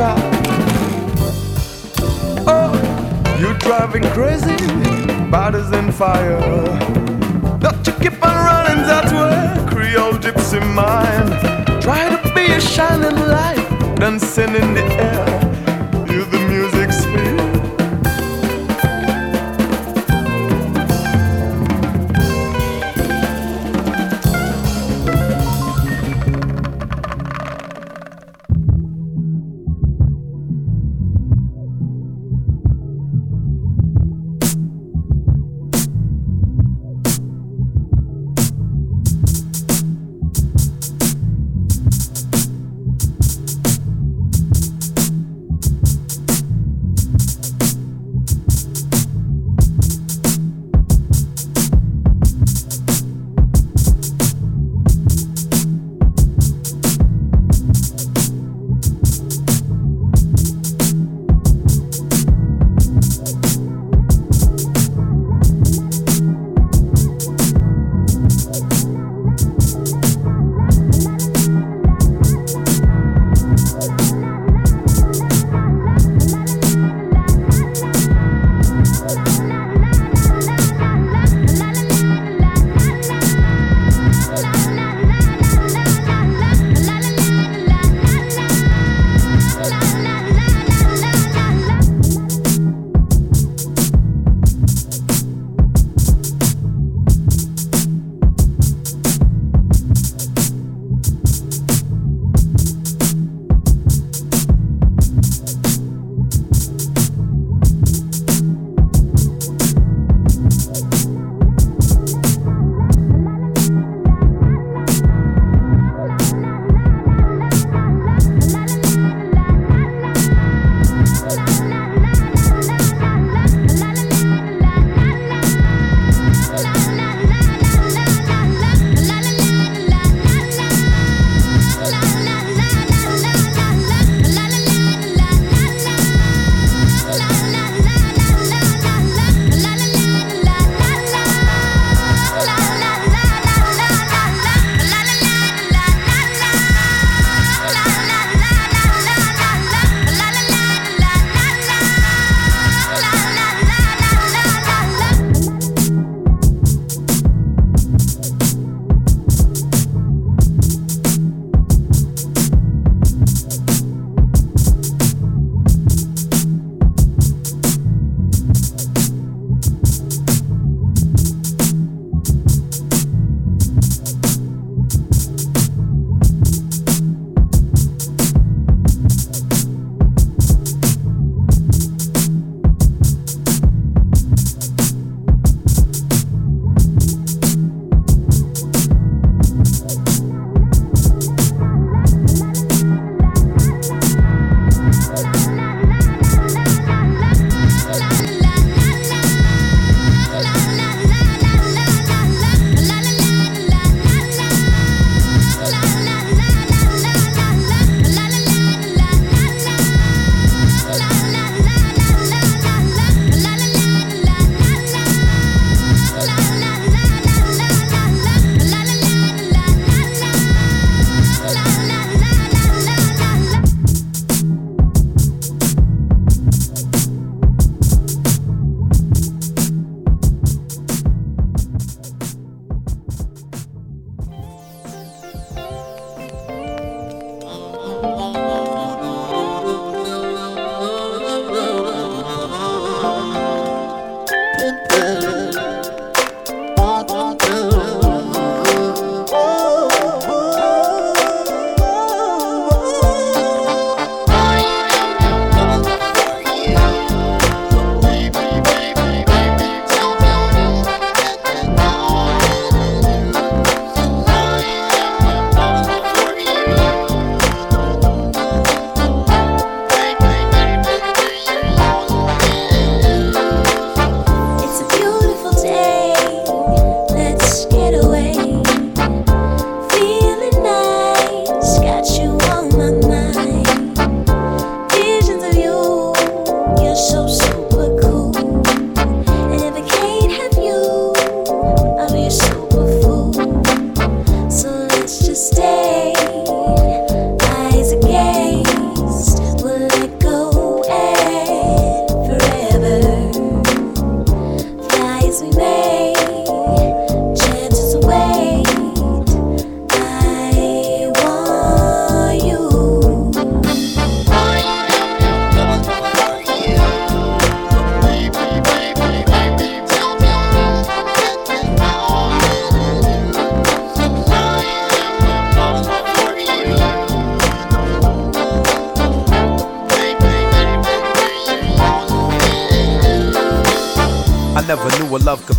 out. Oh, you driving crazy, bodies in fire.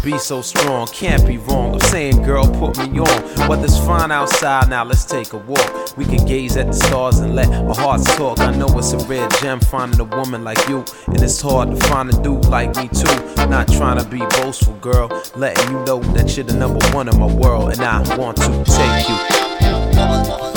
Be so strong. Can't be wrong. I'm saying, girl, put me on. Weather's fine outside, now let's take a walk. We can gaze at the stars and let our hearts talk. I know it's a rare gem finding a woman like you, and it's hard to find a dude like me too. Not trying to be boastful, girl, letting you know that you're the number one in my world, and I want to take you.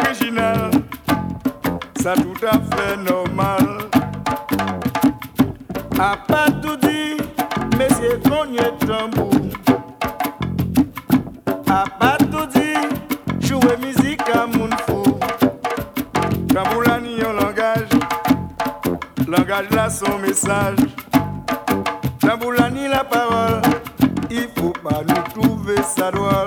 original, ça tout à fait normal. A pas tout dit, mais c'est bon, tambour. A pas tout dit, jouer musique à mon fou. Tambour là, ni un langage, langage là, son message. Tambour là, ni la parole, il faut pas nous trouver ça doit.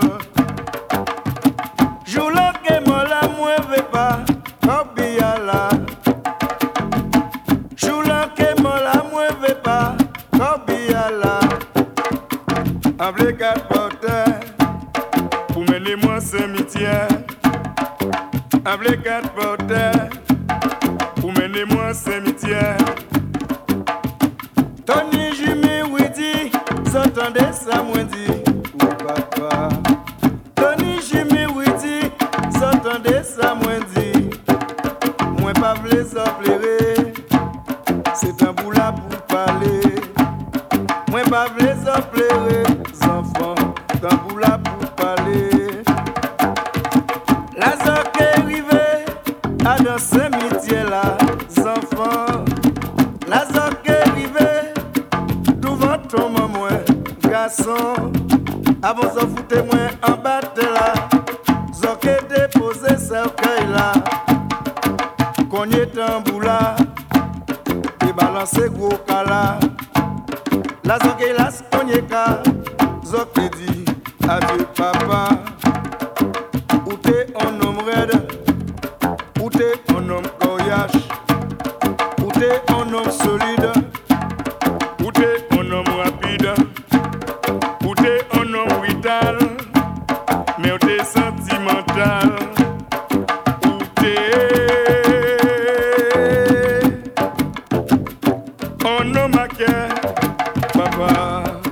no maquia, papa.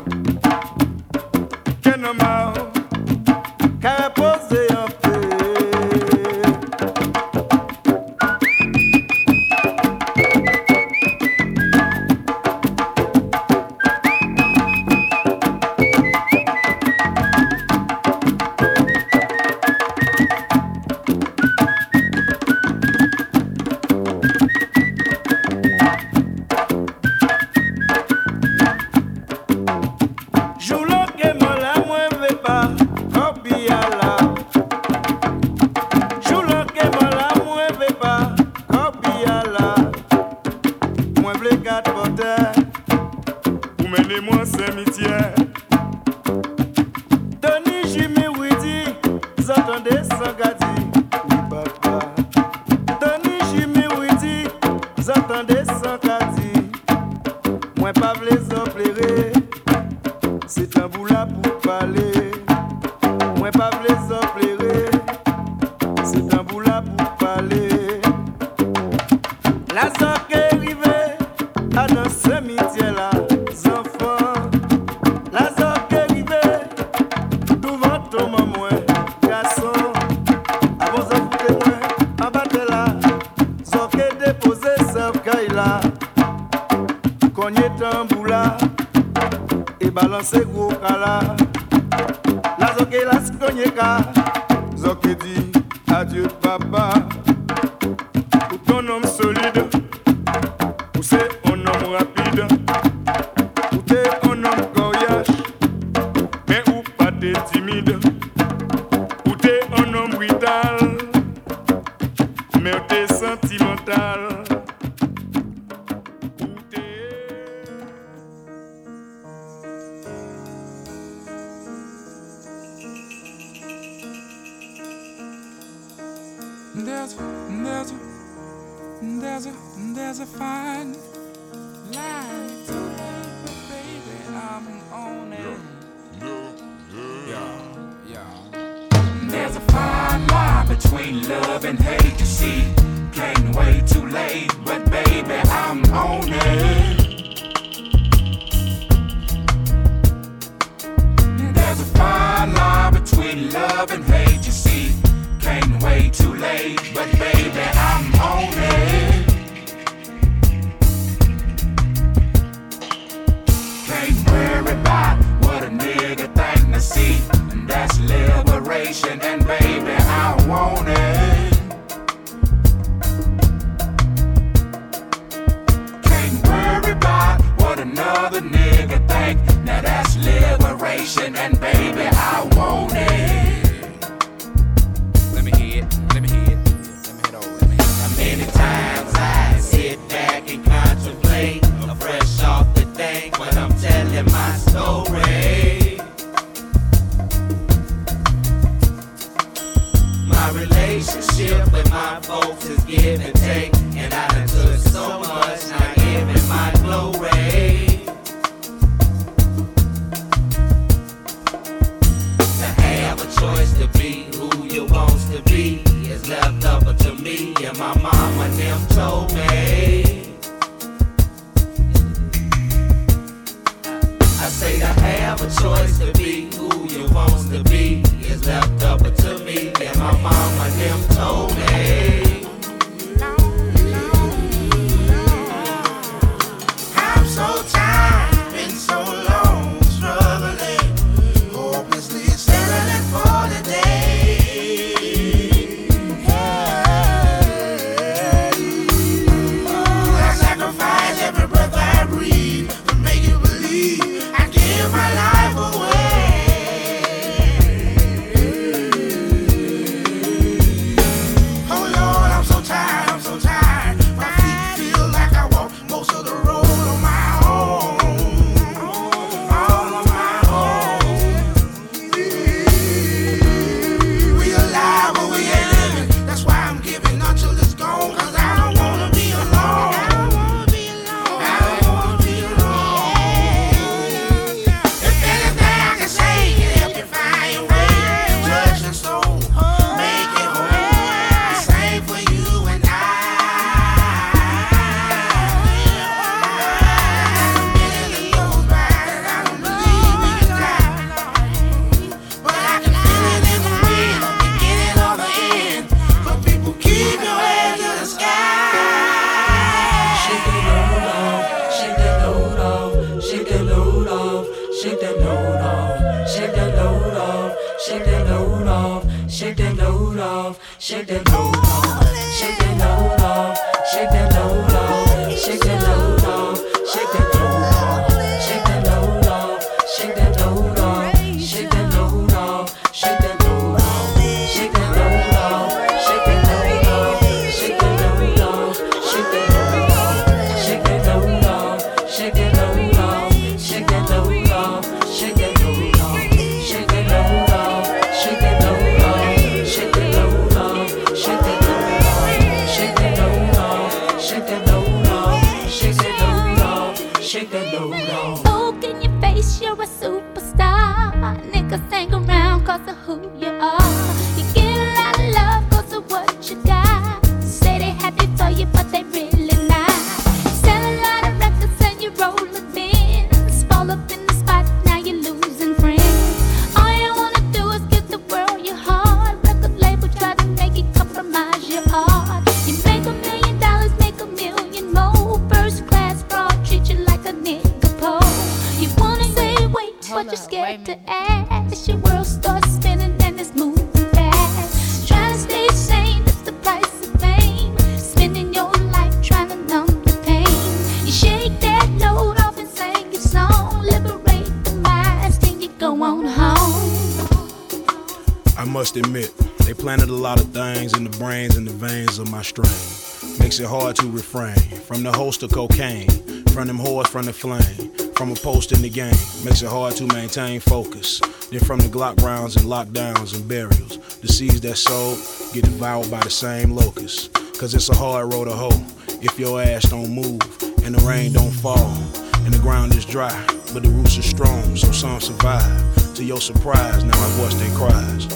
There's a, there's a, there's a, there's a fine line to baby. I'm on it. There's a fine line between love and hate. You see, can't wait too late, but baby, I'm on it. way too late, but baby, I Makes it hard to refrain from the host of cocaine, from them whores from the flame, from a post in the game. Makes it hard to maintain focus. Then from the Glock rounds and lockdowns and burials, the seeds that sowed get devoured by the same locusts. Cause it's a hard road to hoe if your ass don't move and the rain don't fall and the ground is dry, but the roots are strong, so some survive. To your surprise, now I voice their cries.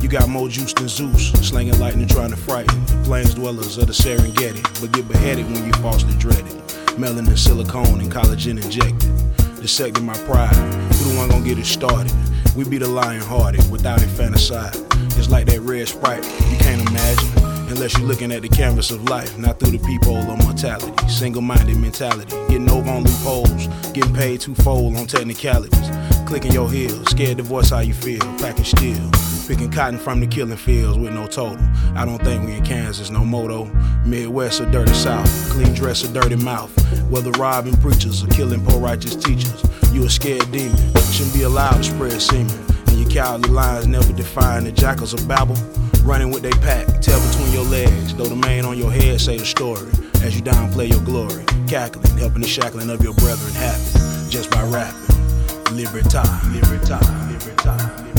You got more juice than Zeus, slinging lightning trying to frighten the plains dwellers of the Serengeti, but get beheaded when you falsely dread it. Melanin, silicone, and collagen injected. Dissecting my pride, who the one gonna get it started? We be the lion hearted without infanticide. It's like that red sprite, you can't imagine. Unless you're looking at the canvas of life, not through the peephole of mortality. Single minded mentality, getting over on loopholes, getting paid twofold on technicalities. Clicking your heels, scared to voice how you feel, packing steel. Picking cotton from the killing fields with no total. I don't think we in Kansas, no moto. Midwest or dirty South, clean dress or dirty mouth. Whether robbing preachers or killing poor righteous teachers, you a scared demon. Shouldn't be allowed to spread semen. And your cowardly lines never define the jackals of Babel. Running with they pack, tail between your legs. Though the mane on your head say the story. As you downplay your glory, cackling, helping the shackling of your brethren happen. Just by rapping. Libertad, libertad, libertad, libertad.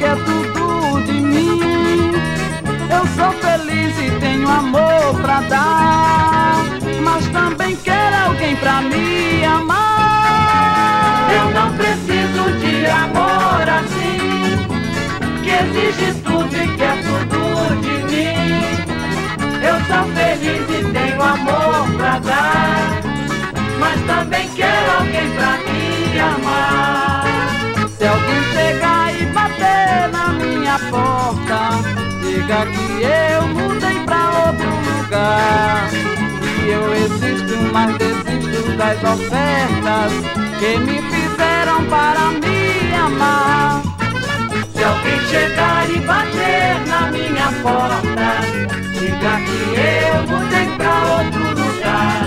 Tudo e quer tudo de mim. Eu sou feliz e tenho amor pra dar, mas também quero alguém pra me amar. Eu não preciso de amor assim, que exige tudo e quer tudo de mim. Eu sou feliz e tenho amor pra dar, mas também quero alguém pra me amar. Diga que eu mudei pra outro lugar. Que eu existo, mas desisto das ofertas que me fizeram para me amar. Se alguém chegar e bater na minha porta, diga que eu mudei pra outro lugar.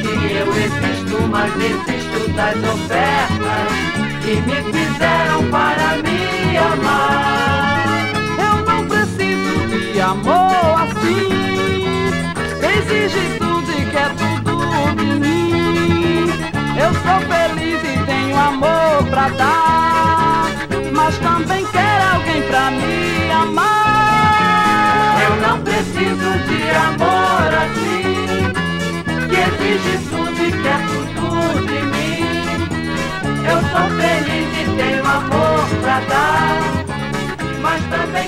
Que eu existo, mas desisto das ofertas que me fizeram para me amar. Eu não preciso de amor assim, exige tudo e quer tudo de mim. Eu sou feliz e tenho amor pra dar, mas também quero alguém pra me amar. Eu não preciso de amor assim, que exige tudo e quer tudo de mim. Eu sou feliz e tenho amor pra dar, mas também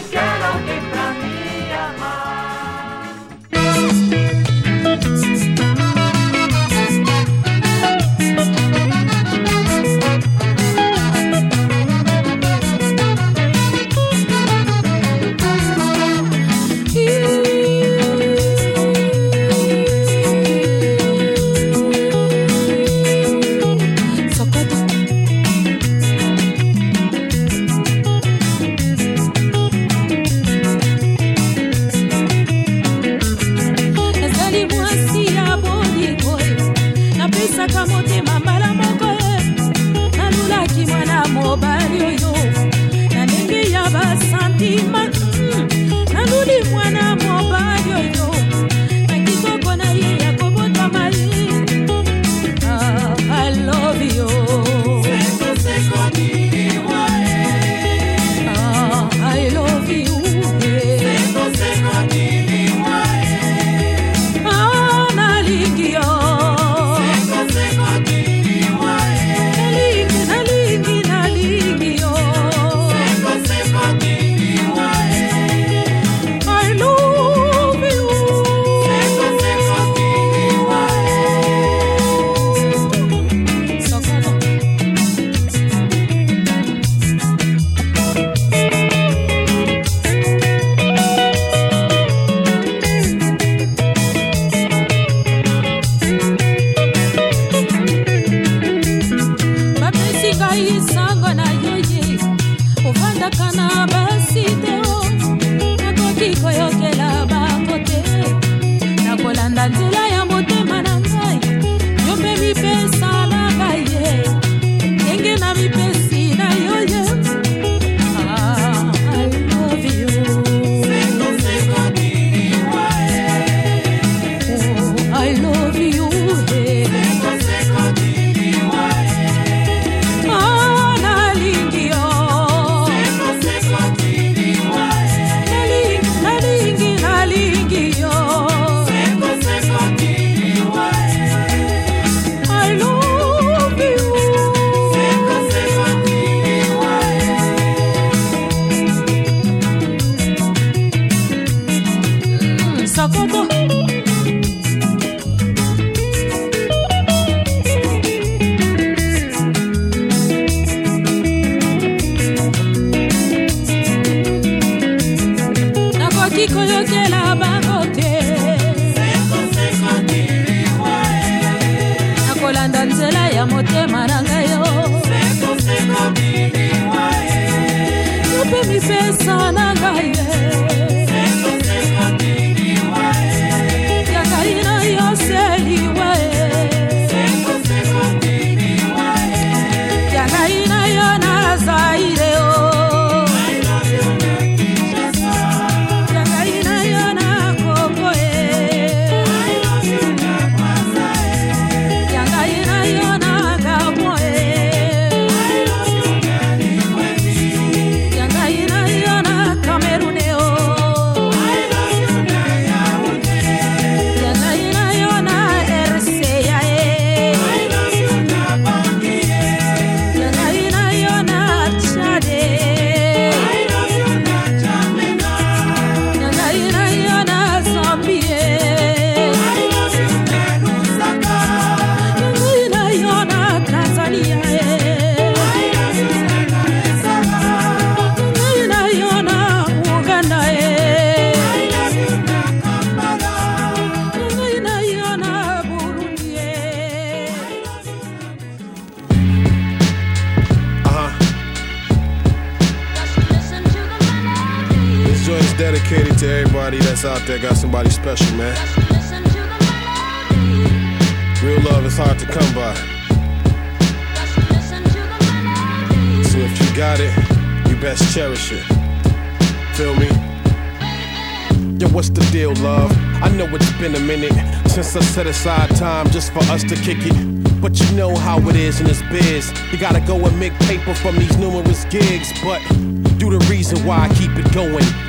set aside time just for us to kick it. But you know how it is in this biz. You gotta go and make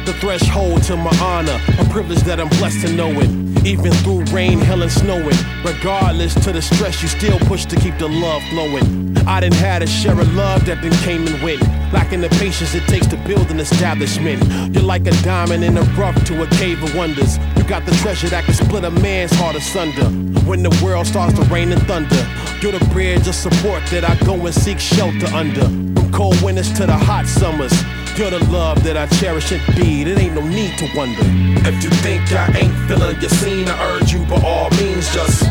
The threshold to my honor, a privilege that I'm blessed to know it. Even through rain, hell, and snowing. Regardless to the stress, you still push to keep the love flowing. I didn't had a share of love that then came and went. Lacking the patience it takes to build an establishment. You're like a diamond in the rough to a cave of wonders. You got the treasure that can split a man's heart asunder. When the world starts to rain and thunder, you're the bridge of support that I go and seek shelter under. From cold winters to the hot summers. You're the love that I cherish and feed. It ain't no need to wonder. If you think I ain't feeling your scene, I urge you by all means just.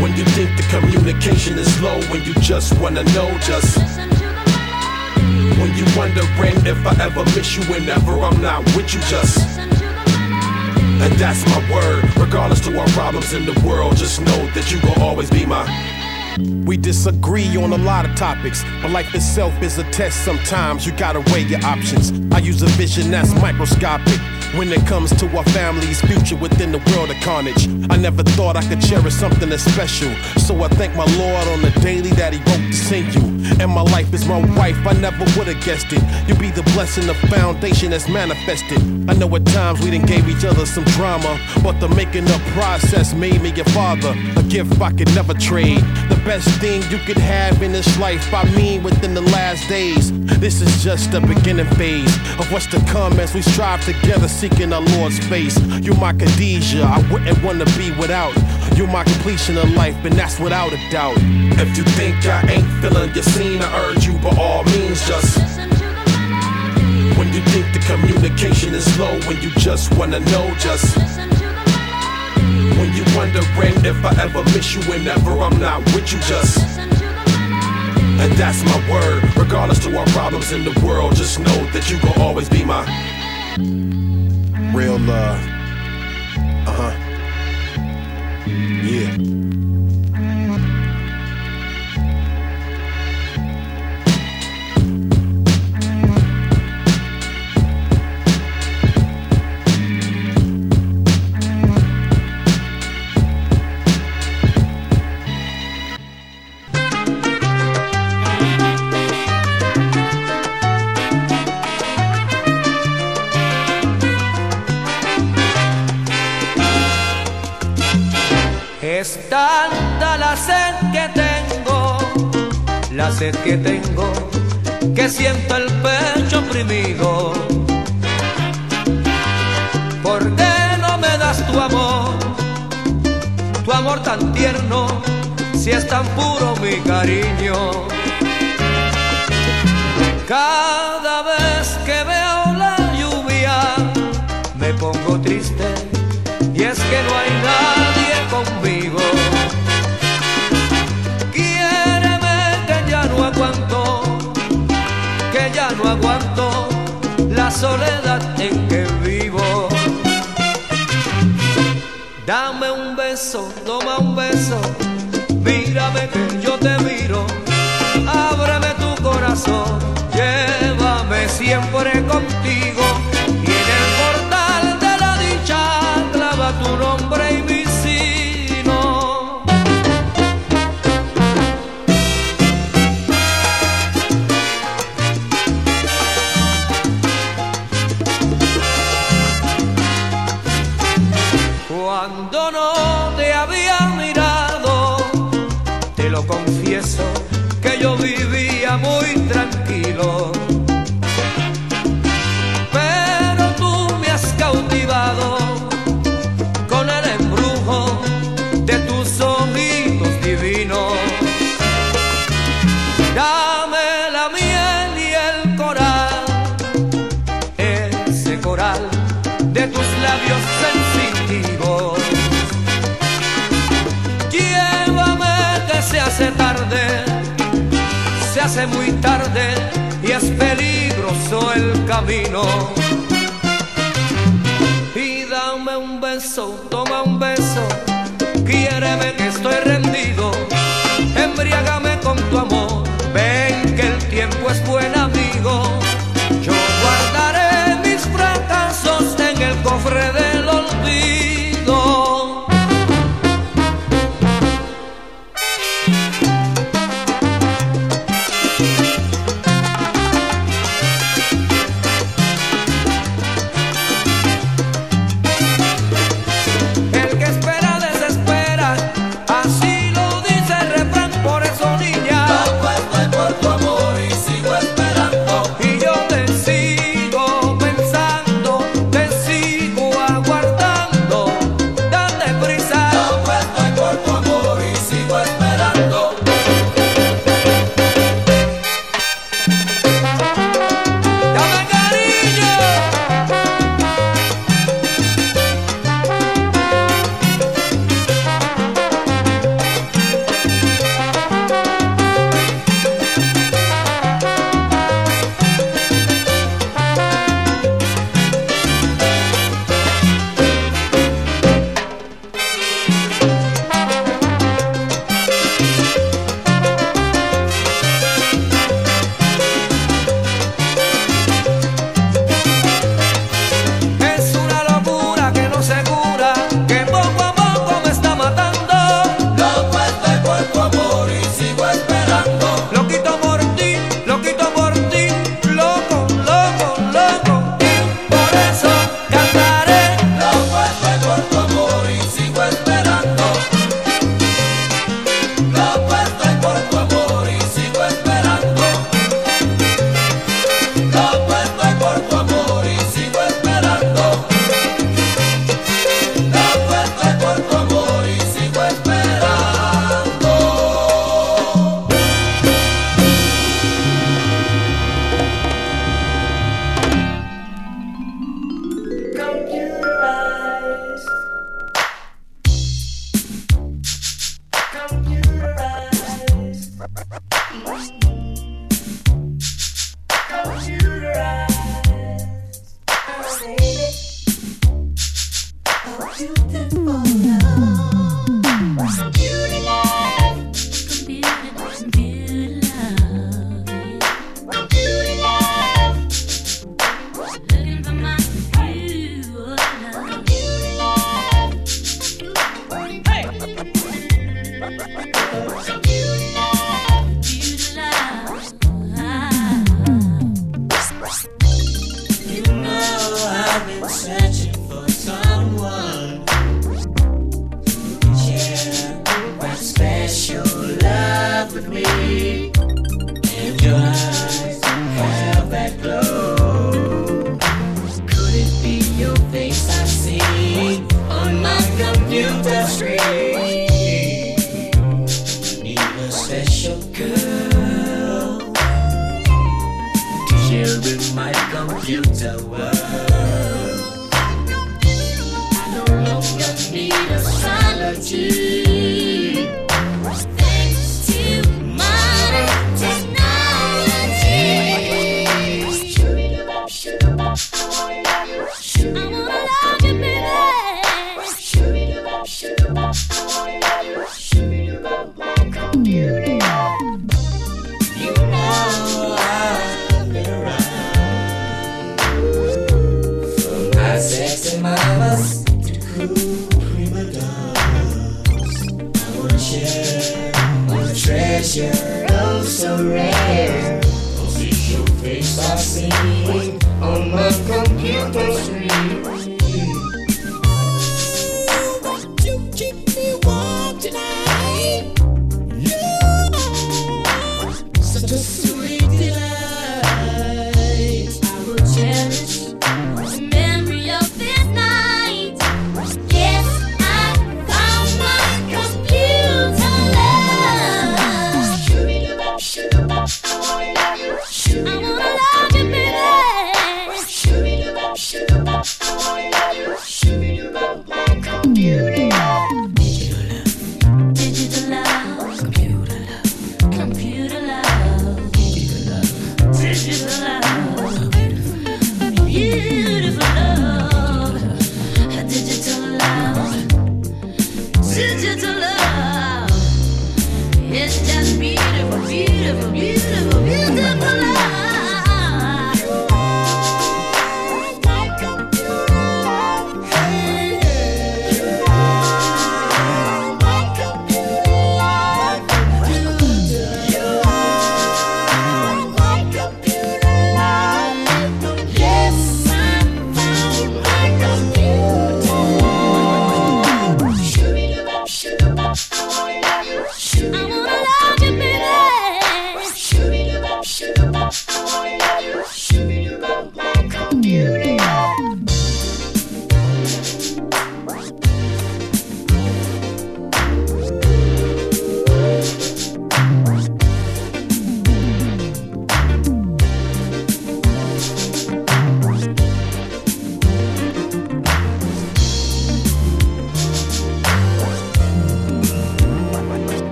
When you think the communication is low, when you just wanna know, just. When you wondering if I ever miss you whenever I'm not with you, just. And that's my word. Regardless to our problems in the world, just know that you will always be my. We disagree on a lot of topics, but life itself is a test sometimes. You gotta weigh your options. I use a vision that's microscopic when it comes to our family's future within the world of carnage. I never thought I could cherish something as special, so I thank my Lord on the daily that He wrote to send you. And my life is my wife, I never would've guessed it. You be the blessing, the foundation that's manifested. I know at times we done gave each other some drama, but the making up process made me your father. A gift I could never trade. The best thing you could have in this life, I mean within the last days. This is just the beginning phase of what's to come as we strive together, seeking the Lord's face. You're my Khadijah, I wouldn't wanna be without. You're my completion of life, and that's without a doubt. If you think I ain't feeling your scene, I urge you by all means just. When you think the communication is low, when you just wanna know, just. When you wondering if I ever miss you whenever I'm not with you, just. And that's my word. Regardless to our problems in the world, just know that you gon' always be my real love. Uh huh. Yeah. labios sensitivos. Llévame que se hace tarde, se hace muy tarde y es peligroso el camino. Y dame un beso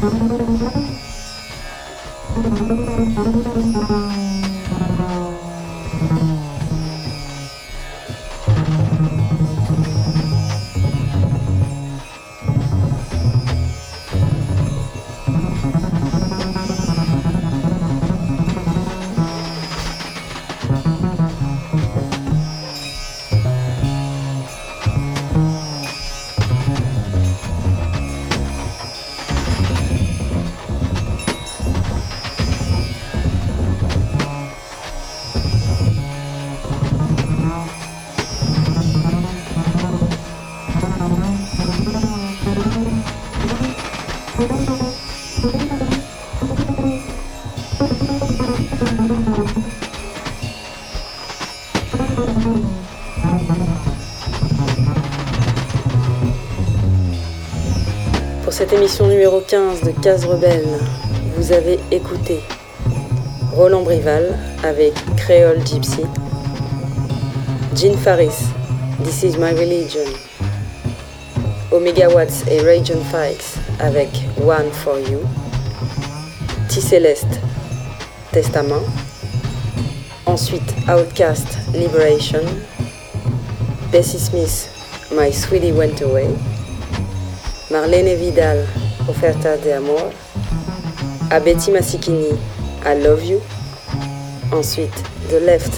Thank you. Pour cette émission numéro 15 de Case Rebelle, vous avez écouté Roland Brival avec Creole Gypsy, Jean Faris, This Is My Religion, Omega Watts et John Fikes avec One For You, T Céleste, Testament, ensuite Outcast Liberation, Bessie Smith, My Sweetie Went Away, Marlene Vidal, Oferta de Amor, à Betty I Love You, ensuite The Left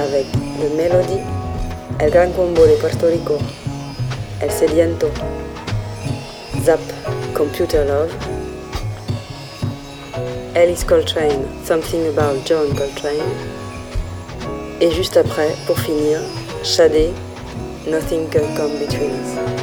avec The Melody, El Gran Combo de Puerto Rico, El Sediento, Zap, Computer Love, Alice Coltrane, Something About John Coltrane, et juste après, pour finir, Shadé, Nothing Can Come Between Us.